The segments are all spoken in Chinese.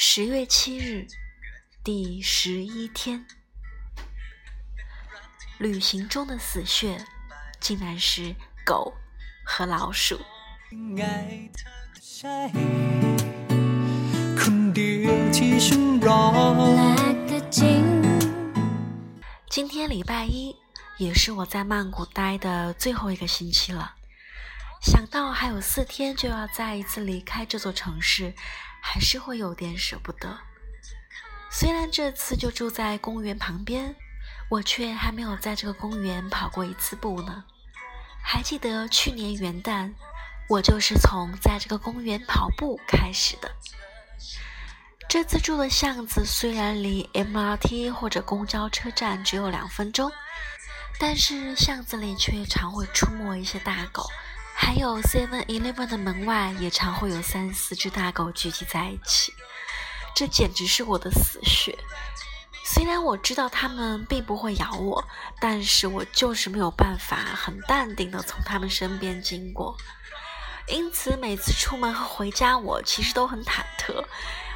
十月七日，第十一天，旅行中的死穴竟然是狗和老鼠。今天礼拜一，也是我在曼谷待的最后一个星期了。想到还有四天就要再一次离开这座城市。还是会有点舍不得。虽然这次就住在公园旁边，我却还没有在这个公园跑过一次步呢。还记得去年元旦，我就是从在这个公园跑步开始的。这次住的巷子虽然离 MRT 或者公交车站只有两分钟，但是巷子里却常会出没一些大狗。还有 Seven Eleven 的门外也常会有三四只大狗聚集在一起，这简直是我的死穴。虽然我知道它们并不会咬我，但是我就是没有办法很淡定的从它们身边经过。因此每次出门和回家，我其实都很忐忑，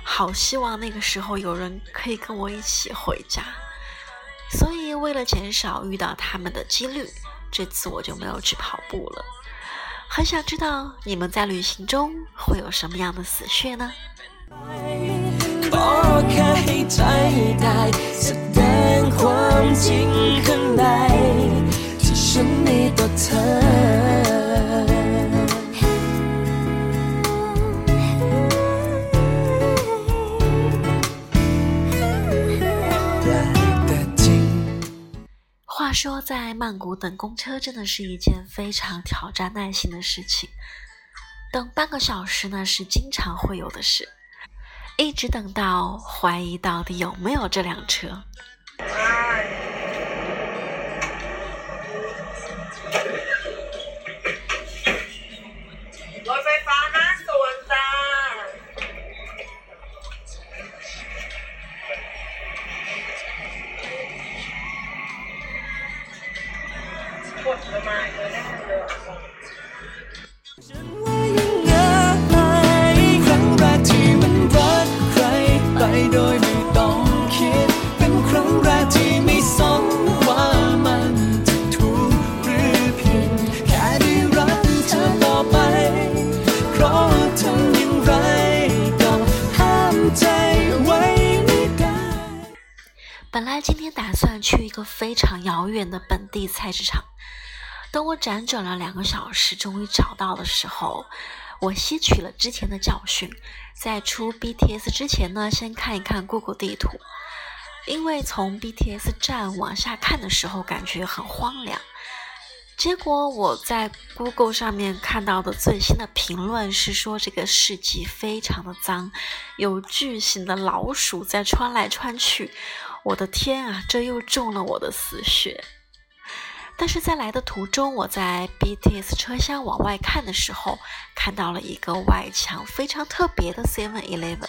好希望那个时候有人可以跟我一起回家。所以为了减少遇到它们的几率，这次我就没有去跑步了。很想知道你们在旅行中会有什么样的死穴呢？说在曼谷等公车真的是一件非常挑战耐心的事情，等半个小时呢是经常会有的事，一直等到怀疑到底有没有这辆车。本来今天打算去一个非常遥远的本地菜市场，等我辗转了两个小时，终于找到的时候，我吸取了之前的教训，在出 BTS 之前呢，先看一看 Google 地图，因为从 BTS 站往下看的时候，感觉很荒凉。结果我在 Google 上面看到的最新的评论是说，这个市集非常的脏，有巨型的老鼠在穿来穿去。我的天啊，这又中了我的死穴！但是在来的途中，我在 BTS 车厢往外看的时候，看到了一个外墙非常特别的 Seven Eleven。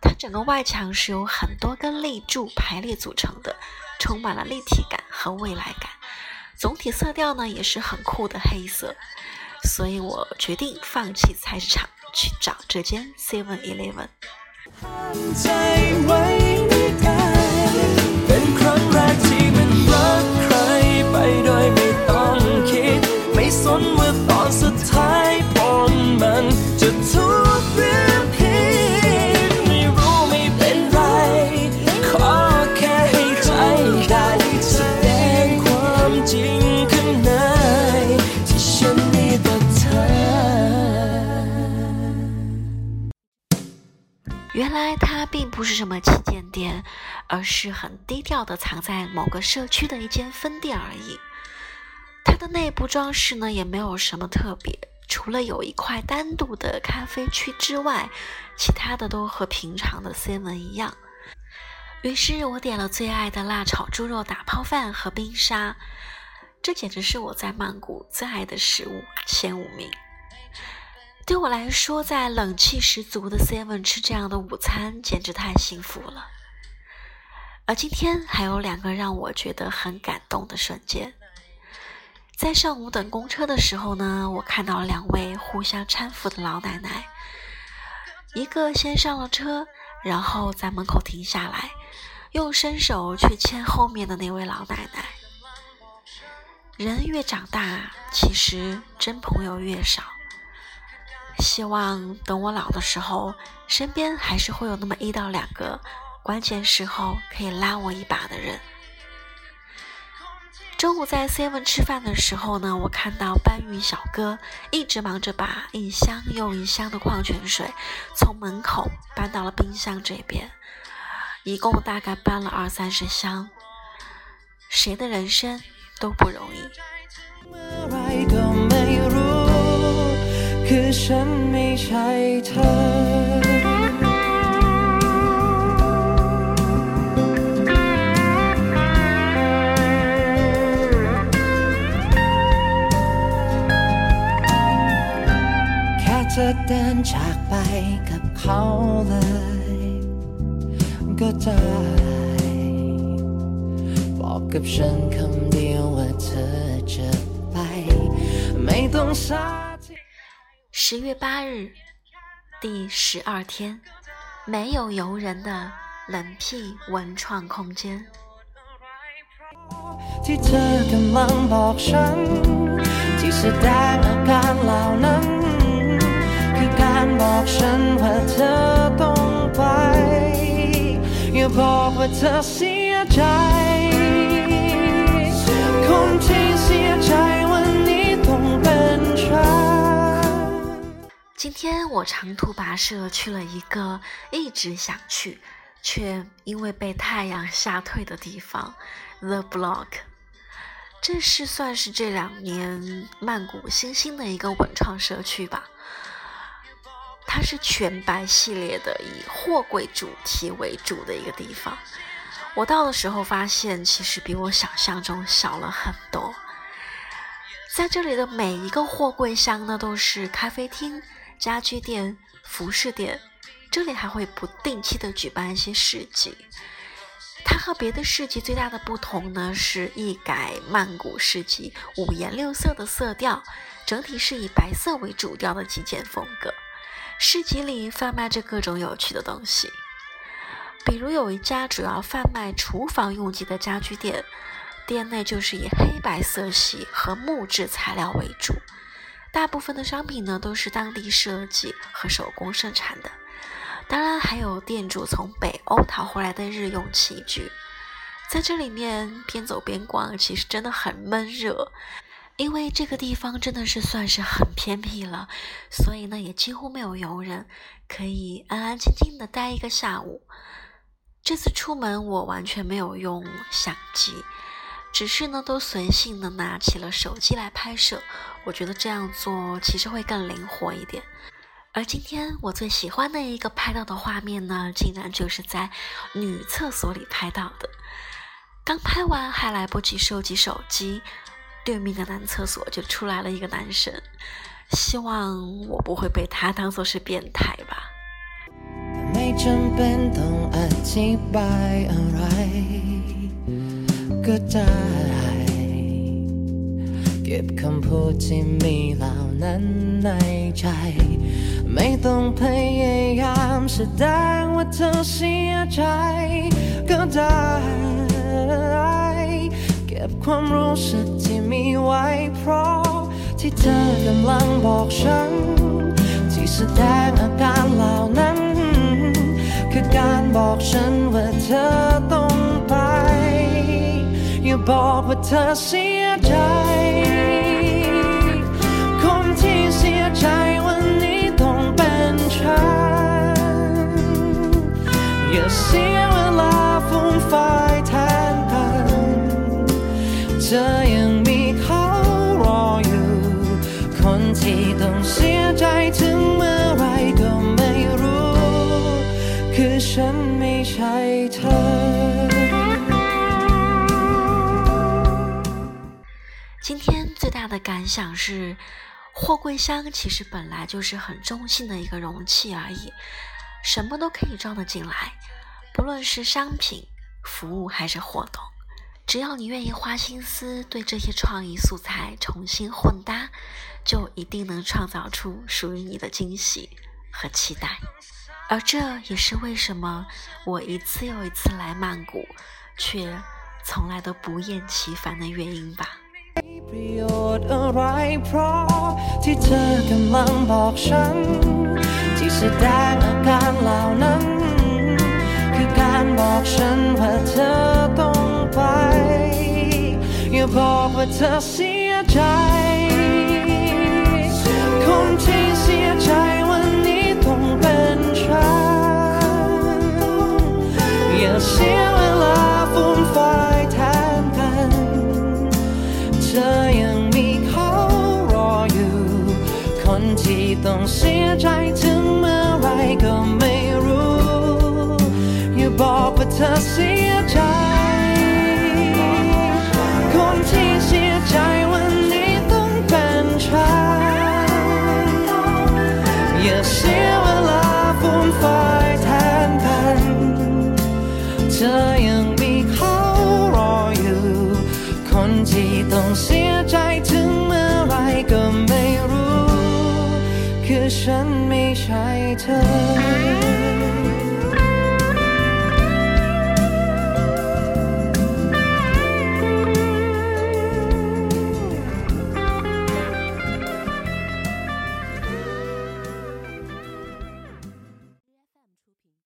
它整个外墙是由很多根立柱排列组成的，充满了立体感和未来感。总体色调呢也是很酷的黑色。所以我决定放弃菜市场，去找这间 Seven Eleven。原来它并不是什么旗舰店，而是很低调的藏在某个社区的一间分店而已。它的内部装饰呢也没有什么特别，除了有一块单独的咖啡区之外，其他的都和平常的 seven 一样。于是我点了最爱的辣炒猪肉打泡饭和冰沙，这简直是我在曼谷最爱的食物前五名。对我来说，在冷气十足的 Seven 吃这样的午餐，简直太幸福了。而今天还有两个让我觉得很感动的瞬间。在上午等公车的时候呢，我看到了两位互相搀扶的老奶奶，一个先上了车，然后在门口停下来，用伸手去牵后面的那位老奶奶。人越长大，其实真朋友越少。希望等我老的时候，身边还是会有那么一到两个，关键时候可以拉我一把的人。中午在 Seven 吃饭的时候呢，我看到搬运小哥一直忙着把一箱又一箱的矿泉水从门口搬到了冰箱这边，一共大概搬了二三十箱。谁的人生都不容易。 คือฉันไม่ใช่เธอจะเดินจากไปกับเขาเลย ก็ได้บอกกับฉันคำเดียวว่าเธอจะไป ไม่ต้องสาย 十月八日，第十二天，没有游人的冷僻文创空间。今天我长途跋涉去了一个一直想去，却因为被太阳吓退的地方，The Block。这是算是这两年曼谷新兴的一个文创社区吧。它是全白系列的，以货柜主题为主的一个地方。我到的时候发现，其实比我想象中小了很多。在这里的每一个货柜箱呢，都是咖啡厅、家居店、服饰店。这里还会不定期的举办一些市集。它和别的市集最大的不同呢，是一改曼谷市集五颜六色的色调，整体是以白色为主调的极简风格。市集里贩卖着各种有趣的东西，比如有一家主要贩卖厨房用具的家居店，店内就是以黑白色系和木质材料为主，大部分的商品呢都是当地设计和手工生产的。当然还有店主从北欧淘回来的日用器具。在这里面边走边逛，其实真的很闷热。因为这个地方真的是算是很偏僻了，所以呢也几乎没有游人，可以安安静静的待一个下午。这次出门我完全没有用相机，只是呢都随性的拿起了手机来拍摄。我觉得这样做其实会更灵活一点。而今天我最喜欢的一个拍到的画面呢，竟然就是在女厕所里拍到的。刚拍完还来不及收集手机。对面的男厕所就出来了一个男生，希望我不会被他当做是變態吧。 เก็บคำพูดที่มีเหล่านั้นในใจ ไม่ต้องพยายามแสดงว่าเธอเสียใจ ก็ได้ เก็บความรู้สึกที่มีไว้เพราะ ที่เธอกำลังบอกฉัน ที่แสดงอาการเหล่านั้น คือการบอกฉันว่าเธอต้องไป อย่าบอกว่าเธอเสีย ใจคนที่เสียใจวันนี้ต้องเป็นฉันอย่าเสียเวลาฟุ้งไฟ这样มี 的感想是，货柜箱其实本来就是很中性的一个容器而已，什么都可以装得进来，不论是商品、服务还是活动。只要你愿意花心思对这些创意素材重新混搭，就一定能创造出属于你的惊喜和期待。而这也是为什么我一次又一次来曼谷，却从来都不厌其烦的原因吧。 ประโยชน์อะไรเพราะที่เธอกำลังบอกฉัน ที่แสดงอาการเหล่านั้น คือการบอกฉันว่าเธอต้องไป อย่าบอกว่าเธอเสียใจ บอกว่าเธอเสียใจ คนที่เสียใจวันนี้ต้องเป็นฉันอย่าเสียเวลาฟุ่มเฟือยแทนกันเธอยังมีเขารออยู่ คนที่ต้องเสียใจถึงเมื่อไรก็ไม่รู้ คือฉันไม่ใช่เธอ